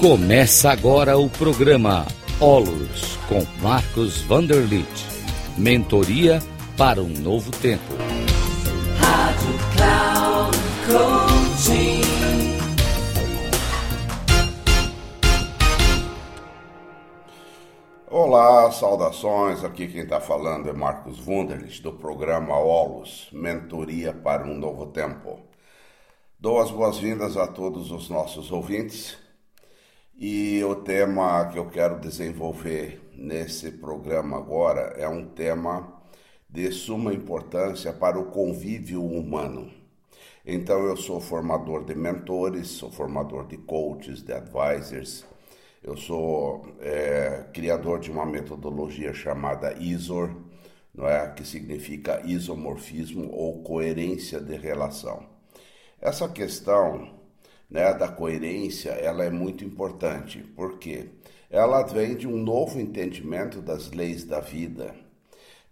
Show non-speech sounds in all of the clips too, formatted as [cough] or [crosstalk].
Começa agora o programa Olos com Marcos Vanderlit. Mentoria para um novo tempo. Rádio Cloud Coaching. Olá, saudações. Aqui quem está falando é Marcos Wunderlich do programa Olos, Mentoria para um Novo Tempo. Dou as boas-vindas a todos os nossos ouvintes e o tema que eu quero desenvolver nesse programa agora é um tema de suma importância para o convívio humano. Então, eu sou formador de mentores, sou formador de coaches, de advisors, eu sou é, criador de uma metodologia chamada ISOR, não é? que significa isomorfismo ou coerência de relação. Essa questão né, da coerência, ela é muito importante, porque ela vem de um novo entendimento das leis da vida,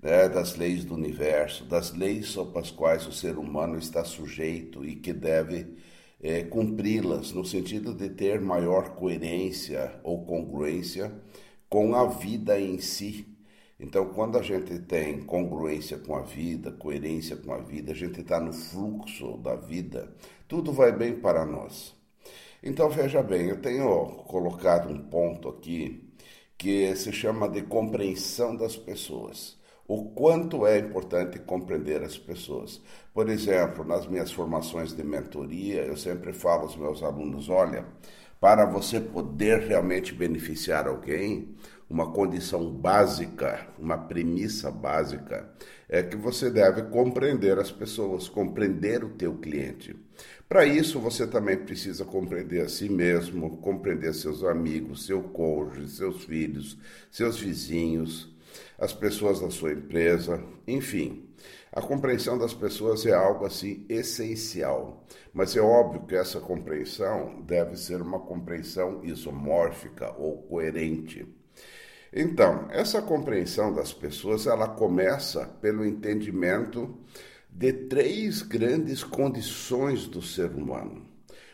né, das leis do universo, das leis sobre as quais o ser humano está sujeito e que deve é, cumpri-las, no sentido de ter maior coerência ou congruência com a vida em si. Então, quando a gente tem congruência com a vida, coerência com a vida, a gente está no fluxo da vida, tudo vai bem para nós. Então, veja bem, eu tenho colocado um ponto aqui que se chama de compreensão das pessoas. O quanto é importante compreender as pessoas. Por exemplo, nas minhas formações de mentoria, eu sempre falo aos meus alunos: olha, para você poder realmente beneficiar alguém, uma condição básica, uma premissa básica, é que você deve compreender as pessoas, compreender o teu cliente. Para isso, você também precisa compreender a si mesmo, compreender seus amigos, seu cônjuge, seus filhos, seus vizinhos, as pessoas da sua empresa, enfim. A compreensão das pessoas é algo assim essencial, mas é óbvio que essa compreensão deve ser uma compreensão isomórfica ou coerente. Então, essa compreensão das pessoas, ela começa pelo entendimento de três grandes condições do ser humano.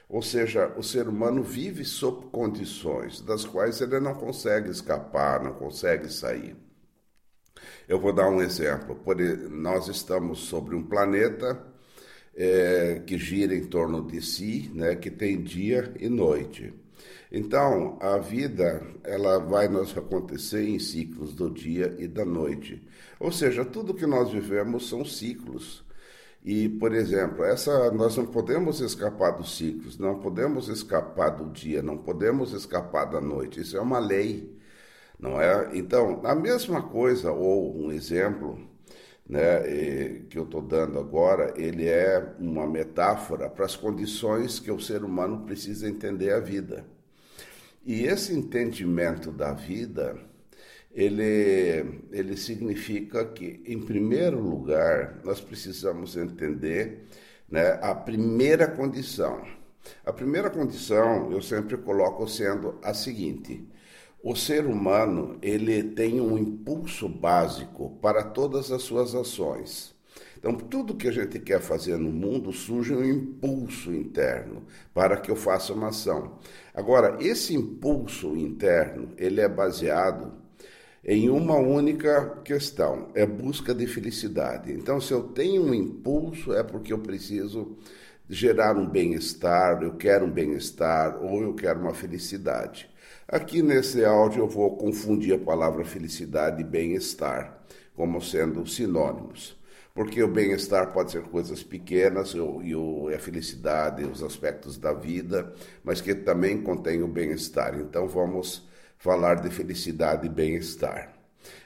Ou seja, o ser humano vive sob condições das quais ele não consegue escapar, não consegue sair. Eu vou dar um exemplo. Nós estamos sobre um planeta é, que gira em torno de si, né, que tem dia e noite. Então, a vida ela vai nos acontecer em ciclos do dia e da noite. Ou seja, tudo que nós vivemos são ciclos. E, por exemplo, essa nós não podemos escapar dos ciclos, não podemos escapar do dia, não podemos escapar da noite. Isso é uma lei, não é? Então, a mesma coisa ou um exemplo, né, que eu estou dando agora, ele é uma metáfora para as condições que o ser humano precisa entender a vida. E esse entendimento da vida, ele, ele significa que, em primeiro lugar, nós precisamos entender né, a primeira condição. A primeira condição eu sempre coloco sendo a seguinte: o ser humano ele tem um impulso básico para todas as suas ações. Então, tudo que a gente quer fazer no mundo surge um impulso interno para que eu faça uma ação. Agora, esse impulso interno, ele é baseado em uma única questão, é busca de felicidade. Então, se eu tenho um impulso, é porque eu preciso gerar um bem-estar, eu quero um bem-estar ou eu quero uma felicidade. Aqui nesse áudio eu vou confundir a palavra felicidade e bem-estar como sendo sinônimos porque o bem-estar pode ser coisas pequenas e, a felicidade, os aspectos da vida, mas que também contém o bem-estar. Então vamos falar de felicidade e bem-estar.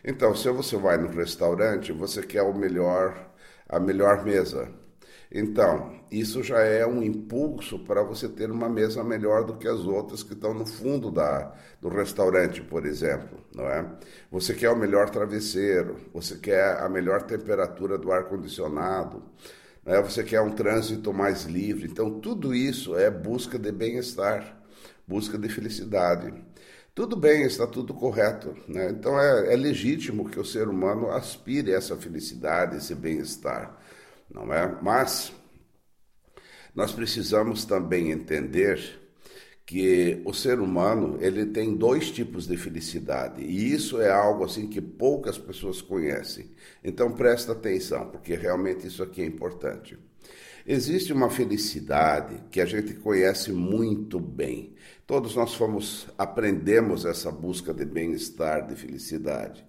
Então, se você vai no restaurante, você quer o melhor, a melhor mesa. Então, isso já é um impulso para você ter uma mesa melhor do que as outras que estão no fundo da, do restaurante, por exemplo, não é? Você quer o melhor travesseiro, você quer a melhor temperatura do ar condicionado, né? Você quer um trânsito mais livre. Então, tudo isso é busca de bem-estar, busca de felicidade. Tudo bem, está tudo correto. Né? Então é, é legítimo que o ser humano aspire essa felicidade, esse bem-estar não é? Mas nós precisamos também entender que o ser humano ele tem dois tipos de felicidade e isso é algo assim que poucas pessoas conhecem. Então presta atenção, porque realmente isso aqui é importante. Existe uma felicidade que a gente conhece muito bem. Todos nós fomos aprendemos essa busca de bem-estar, de felicidade,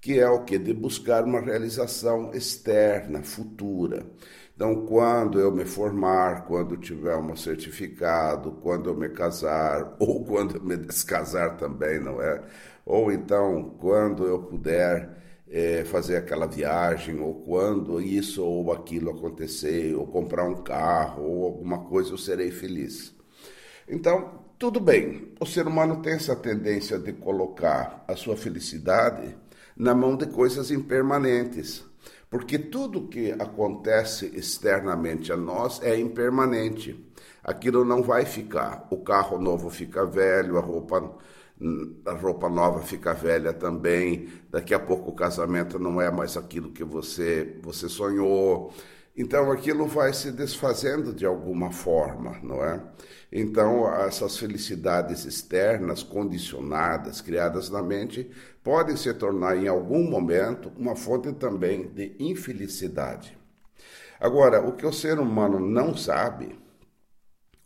que é o que de buscar uma realização externa, futura. Então, quando eu me formar, quando tiver um certificado, quando eu me casar, [laughs] ou quando eu me descasar também, não é? Ou então, quando eu puder é, fazer aquela viagem, ou quando isso ou aquilo acontecer, ou comprar um carro, ou alguma coisa, eu serei feliz. Então, tudo bem, o ser humano tem essa tendência de colocar a sua felicidade na mão de coisas impermanentes. Porque tudo que acontece externamente a nós é impermanente. Aquilo não vai ficar. O carro novo fica velho, a roupa, a roupa nova fica velha também. Daqui a pouco o casamento não é mais aquilo que você, você sonhou. Então aquilo vai se desfazendo de alguma forma, não é? Então essas felicidades externas, condicionadas, criadas na mente, podem se tornar em algum momento uma fonte também de infelicidade. Agora, o que o ser humano não sabe,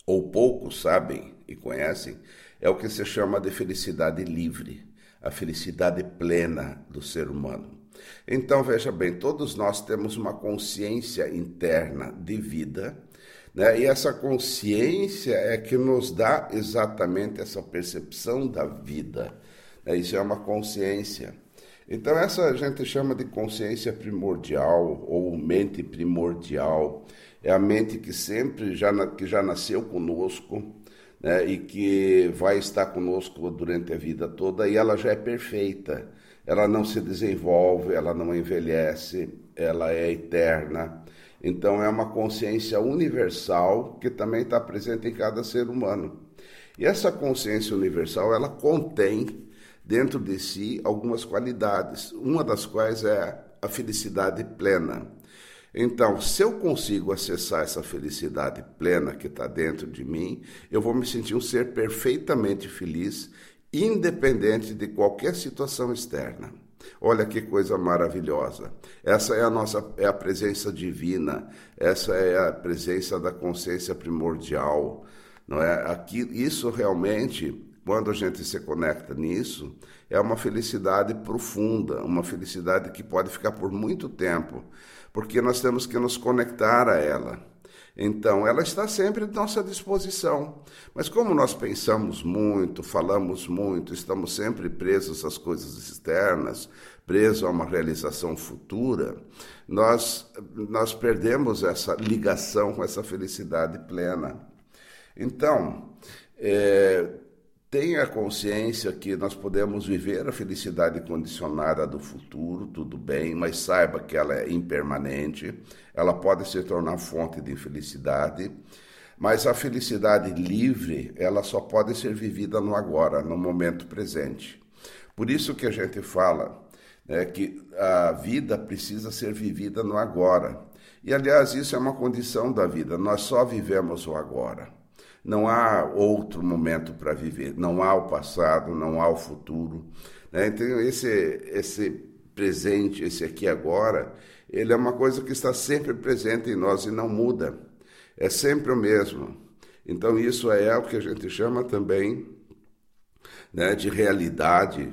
ou poucos sabem e conhecem, é o que se chama de felicidade livre, a felicidade plena do ser humano. Então, veja bem, todos nós temos uma consciência interna de vida, né? e essa consciência é que nos dá exatamente essa percepção da vida. Né? Isso é uma consciência. Então, essa a gente chama de consciência primordial ou mente primordial. É a mente que sempre já, que já nasceu conosco né? e que vai estar conosco durante a vida toda e ela já é perfeita ela não se desenvolve, ela não envelhece, ela é eterna. Então é uma consciência universal que também está presente em cada ser humano. E essa consciência universal, ela contém dentro de si algumas qualidades, uma das quais é a felicidade plena. Então, se eu consigo acessar essa felicidade plena que está dentro de mim, eu vou me sentir um ser perfeitamente feliz independente de qualquer situação externa. Olha que coisa maravilhosa. Essa é a nossa é a presença divina, essa é a presença da consciência primordial, não é? Aqui isso realmente, quando a gente se conecta nisso, é uma felicidade profunda, uma felicidade que pode ficar por muito tempo, porque nós temos que nos conectar a ela. Então, ela está sempre à nossa disposição. Mas como nós pensamos muito, falamos muito, estamos sempre presos às coisas externas, presos a uma realização futura, nós, nós perdemos essa ligação com essa felicidade plena. Então, é, Tenha consciência que nós podemos viver a felicidade condicionada do futuro, tudo bem, mas saiba que ela é impermanente, ela pode se tornar fonte de infelicidade, mas a felicidade livre, ela só pode ser vivida no agora, no momento presente. Por isso que a gente fala né, que a vida precisa ser vivida no agora. E aliás, isso é uma condição da vida, nós só vivemos o agora. Não há outro momento para viver, não há o passado, não há o futuro. Né? Então, esse, esse presente, esse aqui agora, ele é uma coisa que está sempre presente em nós e não muda. É sempre o mesmo. Então, isso é o que a gente chama também né, de realidade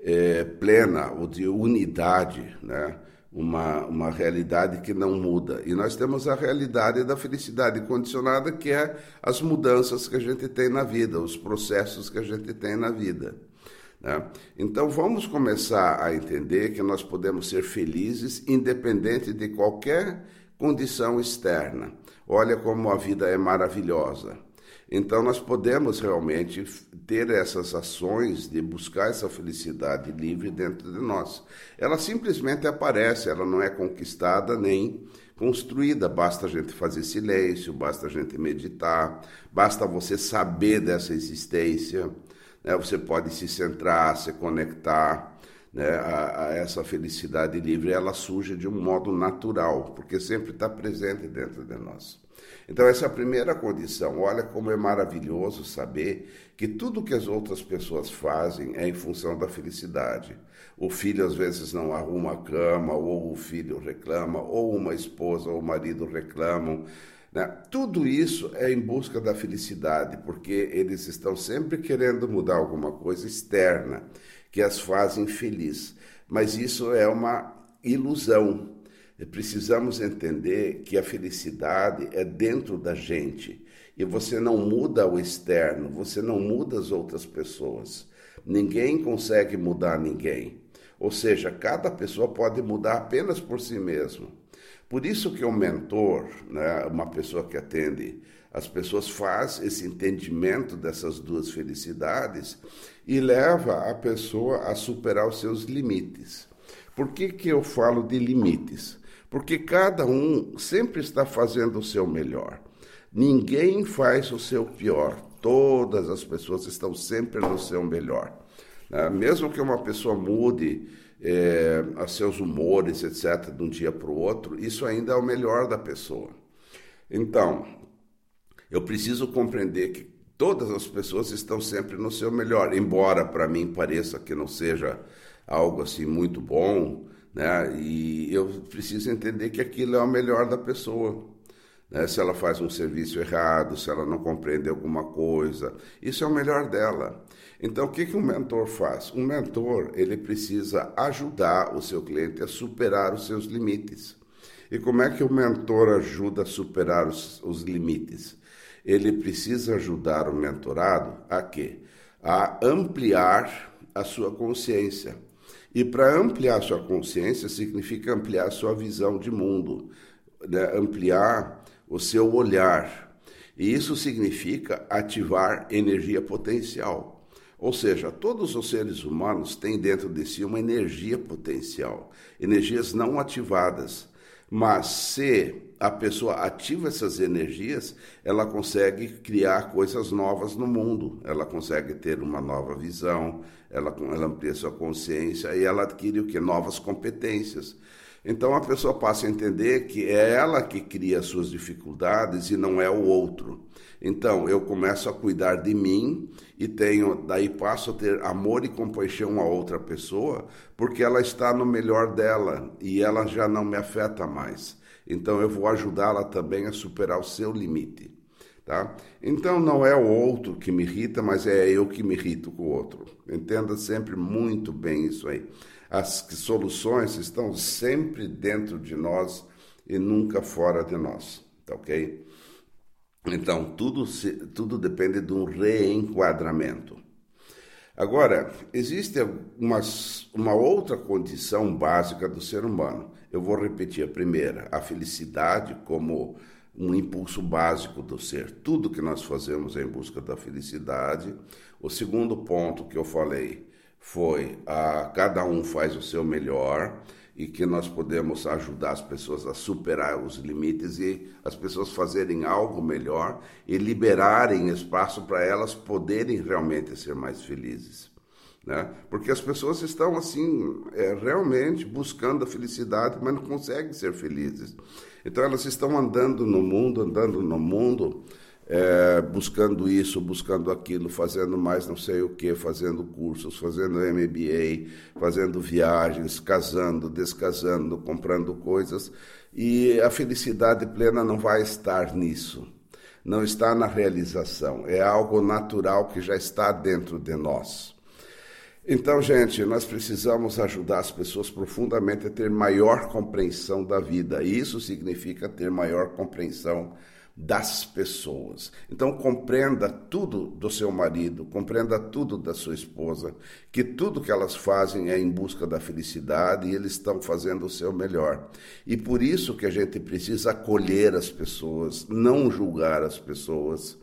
é, plena ou de unidade. Né? Uma, uma realidade que não muda. E nós temos a realidade da felicidade condicionada, que é as mudanças que a gente tem na vida, os processos que a gente tem na vida. Né? Então vamos começar a entender que nós podemos ser felizes independente de qualquer condição externa. Olha como a vida é maravilhosa. Então, nós podemos realmente ter essas ações de buscar essa felicidade livre dentro de nós. Ela simplesmente aparece, ela não é conquistada nem construída. Basta a gente fazer silêncio, basta a gente meditar, basta você saber dessa existência. Né? Você pode se centrar, se conectar. né, a, a, essa felicidade livre, ela surge de um modo natural, porque sempre está presente dentro de nós. Então, essa é a primeira condição. Olha como é maravilhoso saber que tudo que as outras pessoas fazem é em função da felicidade. O filho às vezes não arruma a cama, ou o filho reclama, ou uma esposa ou o marido reclamam. Né? Tudo isso é em busca da felicidade, porque eles estão sempre querendo mudar alguma coisa externa que as fazem felizes. Mas isso é uma ilusão. Precisamos entender que a felicidade é dentro da gente. E você não muda o externo, você não muda as outras pessoas. Ninguém consegue mudar ninguém. Ou seja, cada pessoa pode mudar apenas por si mesmo. Por isso que o mentor, né, uma pessoa que atende as pessoas, faz esse entendimento dessas duas felicidades e leva a pessoa a superar os seus limites. Por que, que eu falo de limites? Porque cada um sempre está fazendo o seu melhor. Ninguém faz o seu pior. Todas as pessoas estão sempre no seu melhor. Né? Mesmo que uma pessoa mude é, seus humores, etc., de um dia para o outro, isso ainda é o melhor da pessoa. Então, eu preciso compreender que todas as pessoas estão sempre no seu melhor, embora para mim pareça que não seja algo assim muito bom, né? E eu preciso entender que aquilo é o melhor da pessoa. Né? Se ela faz um serviço errado, se ela não compreende alguma coisa, isso é o melhor dela. Então, o que, que um mentor faz? Um mentor ele precisa ajudar o seu cliente a superar os seus limites. E como é que o mentor ajuda a superar os, os limites? ele precisa ajudar o mentorado a quê? A ampliar a sua consciência. E para ampliar sua consciência significa ampliar sua visão de mundo, né? ampliar o seu olhar. E isso significa ativar energia potencial. Ou seja, todos os seres humanos têm dentro de si uma energia potencial, energias não ativadas. Mas se a pessoa ativa essas energias, ela consegue criar coisas novas no mundo, ela consegue ter uma nova visão, ela, ela amplia sua consciência e ela adquire o que? Novas competências. Então a pessoa passa a entender que é ela que cria as suas dificuldades e não é o outro. Então eu começo a cuidar de mim e tenho, daí passo a ter amor e compaixão a outra pessoa, porque ela está no melhor dela e ela já não me afeta mais. Então eu vou ajudá-la também a superar o seu limite. Tá? Então não é o outro que me irrita, mas é eu que me irrito com o outro. Entenda sempre muito bem isso aí. As soluções estão sempre dentro de nós e nunca fora de nós, tá ok? Então tudo, se, tudo depende de um reenquadramento. Agora, existe umas, uma outra condição básica do ser humano. Eu vou repetir a primeira: a felicidade como um impulso básico do ser. Tudo que nós fazemos é em busca da felicidade. O segundo ponto que eu falei foi a cada um faz o seu melhor e que nós podemos ajudar as pessoas a superar os limites e as pessoas fazerem algo melhor e liberarem espaço para elas poderem realmente ser mais felizes. Né? Porque as pessoas estão assim, é, realmente buscando a felicidade, mas não conseguem ser felizes. Então elas estão andando no mundo, andando no mundo, é, buscando isso, buscando aquilo, fazendo mais não sei o que, fazendo cursos, fazendo MBA, fazendo viagens, casando, descasando, comprando coisas. E a felicidade plena não vai estar nisso. Não está na realização. É algo natural que já está dentro de nós. Então, gente, nós precisamos ajudar as pessoas profundamente a ter maior compreensão da vida. Isso significa ter maior compreensão das pessoas. Então compreenda tudo do seu marido, compreenda tudo da sua esposa, que tudo que elas fazem é em busca da felicidade e eles estão fazendo o seu melhor. E por isso que a gente precisa acolher as pessoas, não julgar as pessoas,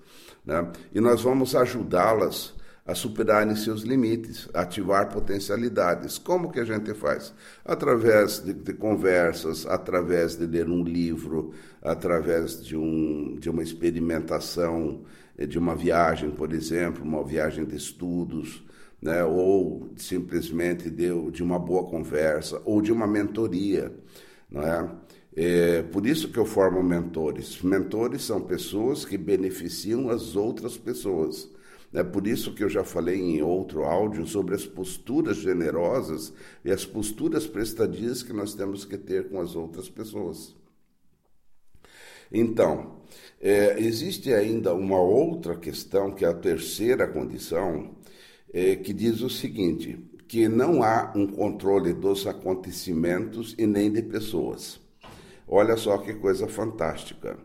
né? E nós vamos ajudá-las a superarem seus limites, ativar potencialidades. Como que a gente faz? Através de, de, conversas, através de ler um livro, através de, um, de uma experimentação, eh, de uma viagem, por exemplo, uma viagem de estudos, né? ou simplesmente de, de uma boa conversa, ou de uma mentoria. Não é? É, por isso que eu formo mentores. Mentores são pessoas que beneficiam as outras pessoas. É por isso que eu já falei em outro áudio sobre as posturas generosas e as posturas prestadias que nós temos que ter com as outras pessoas. Então, é, existe ainda uma outra questão, que é a terceira condição, é, que diz o seguinte: que não há um controle dos acontecimentos e nem de pessoas. Olha só que coisa fantástica.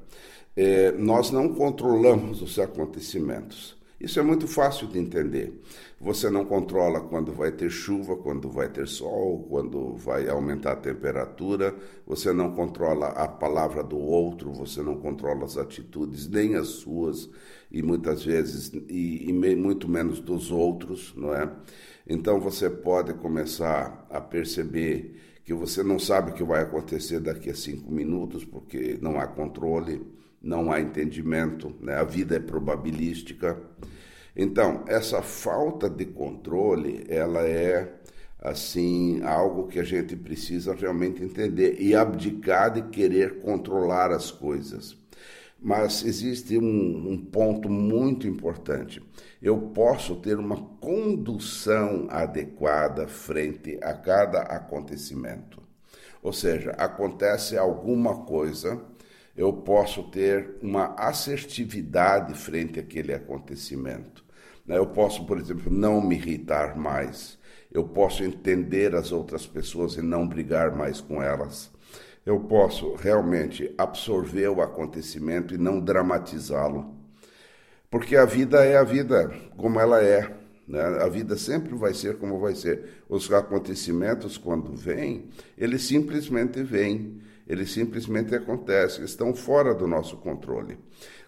É, nós não controlamos os acontecimentos. Isso é muito fácil de entender. Você não controla quando vai ter chuva, quando vai ter sol, quando vai aumentar a temperatura, você não controla a palavra do outro, você não controla as atitudes, nem as suas, e muitas vezes, e, e muito menos dos outros, não é? Então você pode começar a perceber que você não sabe o que vai acontecer daqui a cinco minutos, porque não há controle, não há entendimento, né? a vida é probabilística. Então, essa falta de controle, ela é assim algo que a gente precisa realmente entender e abdicar de querer controlar as coisas. Mas existe um, um, ponto muito importante. Eu posso ter uma condução adequada frente a cada acontecimento. Ou seja, acontece alguma coisa, eu posso ter uma assertividade frente àquele acontecimento. Né? Eu posso, por exemplo, não me irritar mais. Eu posso entender as outras pessoas e não brigar mais com elas eu posso realmente absorver o acontecimento e não dramatizá-lo. Porque a vida é a vida como ela é. Né? A vida sempre vai ser como vai ser. Os acontecimentos, quando vêm, eles simplesmente vêm. Eles simplesmente acontecem, estão fora do nosso controle.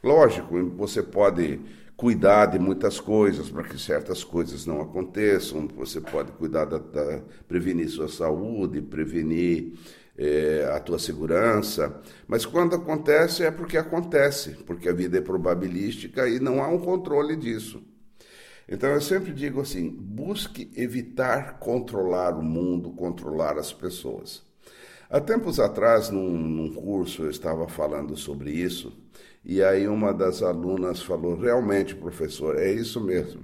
Lógico, você pode cuidar de muitas coisas para que certas coisas não aconteçam. Você pode cuidar da, da prevenir sua saúde, prevenir é, a tua segurança, mas quando acontece é porque acontece, porque a vida é probabilística e não há um controle disso. Então eu sempre digo assim: busque evitar controlar o mundo, controlar as pessoas. Há tempos atrás, num, num curso, eu estava falando sobre isso, e aí uma das alunas falou: realmente, professor, é isso mesmo.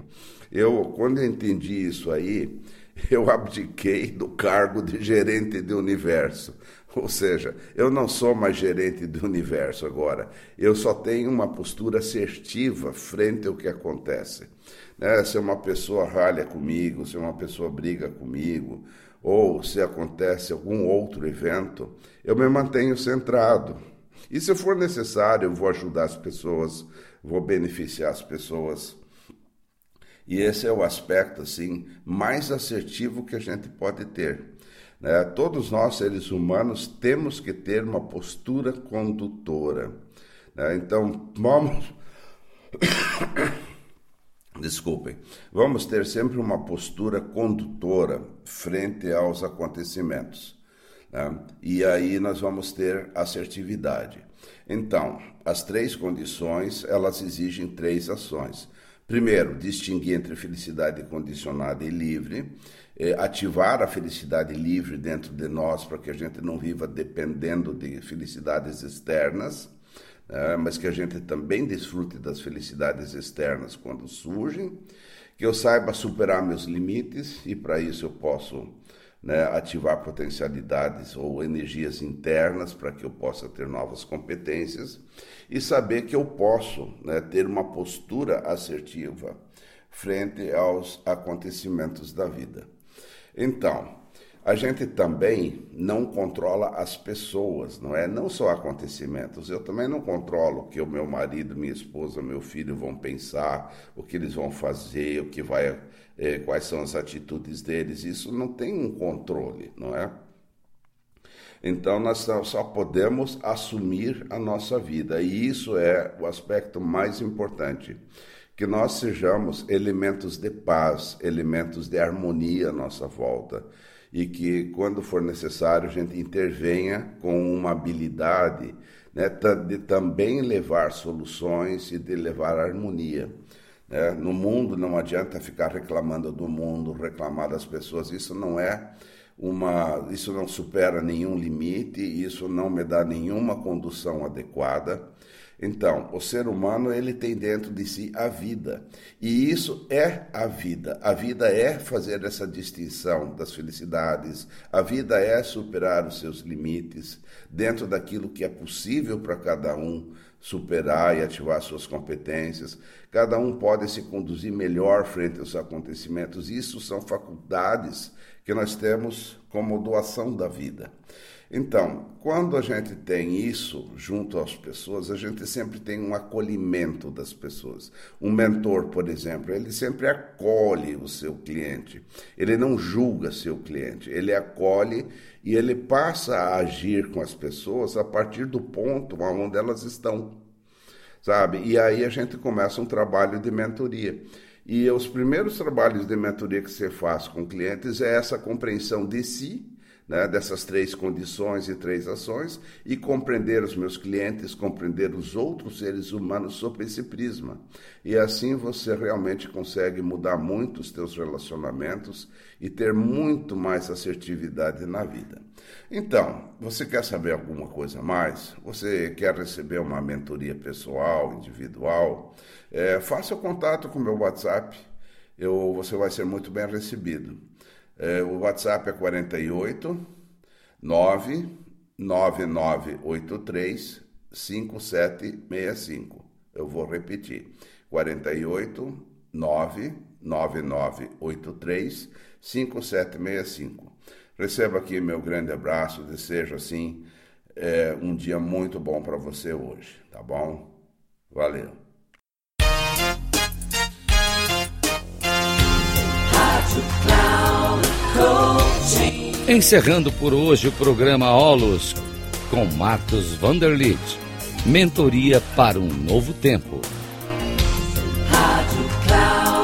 Eu, quando eu entendi isso aí, [laughs] eu abdiquei do cargo de gerente de universo. Ou seja, eu não sou mais gerente do universo agora. Eu só tenho uma postura assertiva frente ao que acontece. Né? Se uma pessoa ralha comigo, se uma pessoa briga comigo, ou se acontece algum outro evento, eu me mantenho centrado. E se for necessário, eu vou ajudar as pessoas, vou beneficiar as pessoas. E esse é o aspecto assim mais assertivo que a gente pode ter. Né? Todos nós, seres humanos, temos que ter uma postura condutora. Né? Então, vamos. [coughs] [coughs] Desculpem, vamos ter sempre uma postura condutora frente aos acontecimentos. Né? E aí nós vamos ter assertividade. Então, as três condições, elas exigem três ações. Primeiro, distinguir entre felicidade condicionada e livre, é, ativar a felicidade livre dentro de nós para que a gente não viva dependendo de felicidades externas, mas que a gente também desfrute das felicidades externas quando surgem, que eu saiba superar meus limites e para isso eu posso né, ativar potencialidades ou energias internas para que eu possa ter novas competências e saber que eu posso né, ter uma postura assertiva frente aos acontecimentos da vida. Então, a gente também não controla as pessoas, não é? Não só acontecimentos. Eu também não controlo o que o meu marido, minha esposa, meu filho vão pensar, o que eles vão fazer, o que vai, eh, quais são as atitudes deles. Isso não tem um controle, não é? Então nós só podemos assumir a nossa vida e isso é o aspecto mais importante que nós sejamos elementos de paz, elementos de harmonia à nossa volta e que, quando for necessário, a gente intervenha com uma habilidade né, de também levar soluções e de levar harmonia. Né? No mundo não adianta ficar reclamando do mundo, reclamar das pessoas. Isso não é uma, isso não supera nenhum limite, isso não me dá nenhuma condução adequada. Então, o ser humano ele tem dentro de si a vida. E isso é a vida. A vida é fazer essa distinção das felicidades. A vida é superar os seus limites dentro daquilo que é possível para cada um superar e ativar suas competências. Cada um pode se conduzir melhor frente aos acontecimentos. Isso são faculdades que nós temos como doação da vida. Então, quando a gente tem isso junto às pessoas, a gente sempre tem um acolhimento das pessoas. Um mentor, por exemplo, ele sempre acolhe o seu cliente. Ele não julga seu cliente, ele acolhe e ele passa a agir com as pessoas a partir do ponto onde elas estão. Sabe? E aí a gente começa um trabalho de mentoria. E os primeiros trabalhos de mentoria que você faz com clientes é essa compreensão de si né, dessas três condições e três ações e compreender os meus clientes, compreender os outros seres humanos sob esse prisma. E assim você realmente consegue mudar muito os teus relacionamentos e ter muito mais assertividade na vida. Então, você quer saber alguma coisa a mais? Você quer receber uma mentoria pessoal, individual? É, faça o contato com o meu WhatsApp. Eu, você vai ser muito bem recebido. É, o WhatsApp é 48 99983 5765. Eu vou repetir. 48 99983 5765. Receba aqui meu grande abraço, desejo assim é, um dia muito bom para você hoje, tá bom? Valeu. Encerrando por hoje o programa Olos com Marcos Vanderlit. Mentoria para um novo tempo. Rádio Cloud.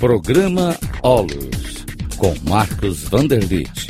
Programa Olos com Marcos Vanderlit.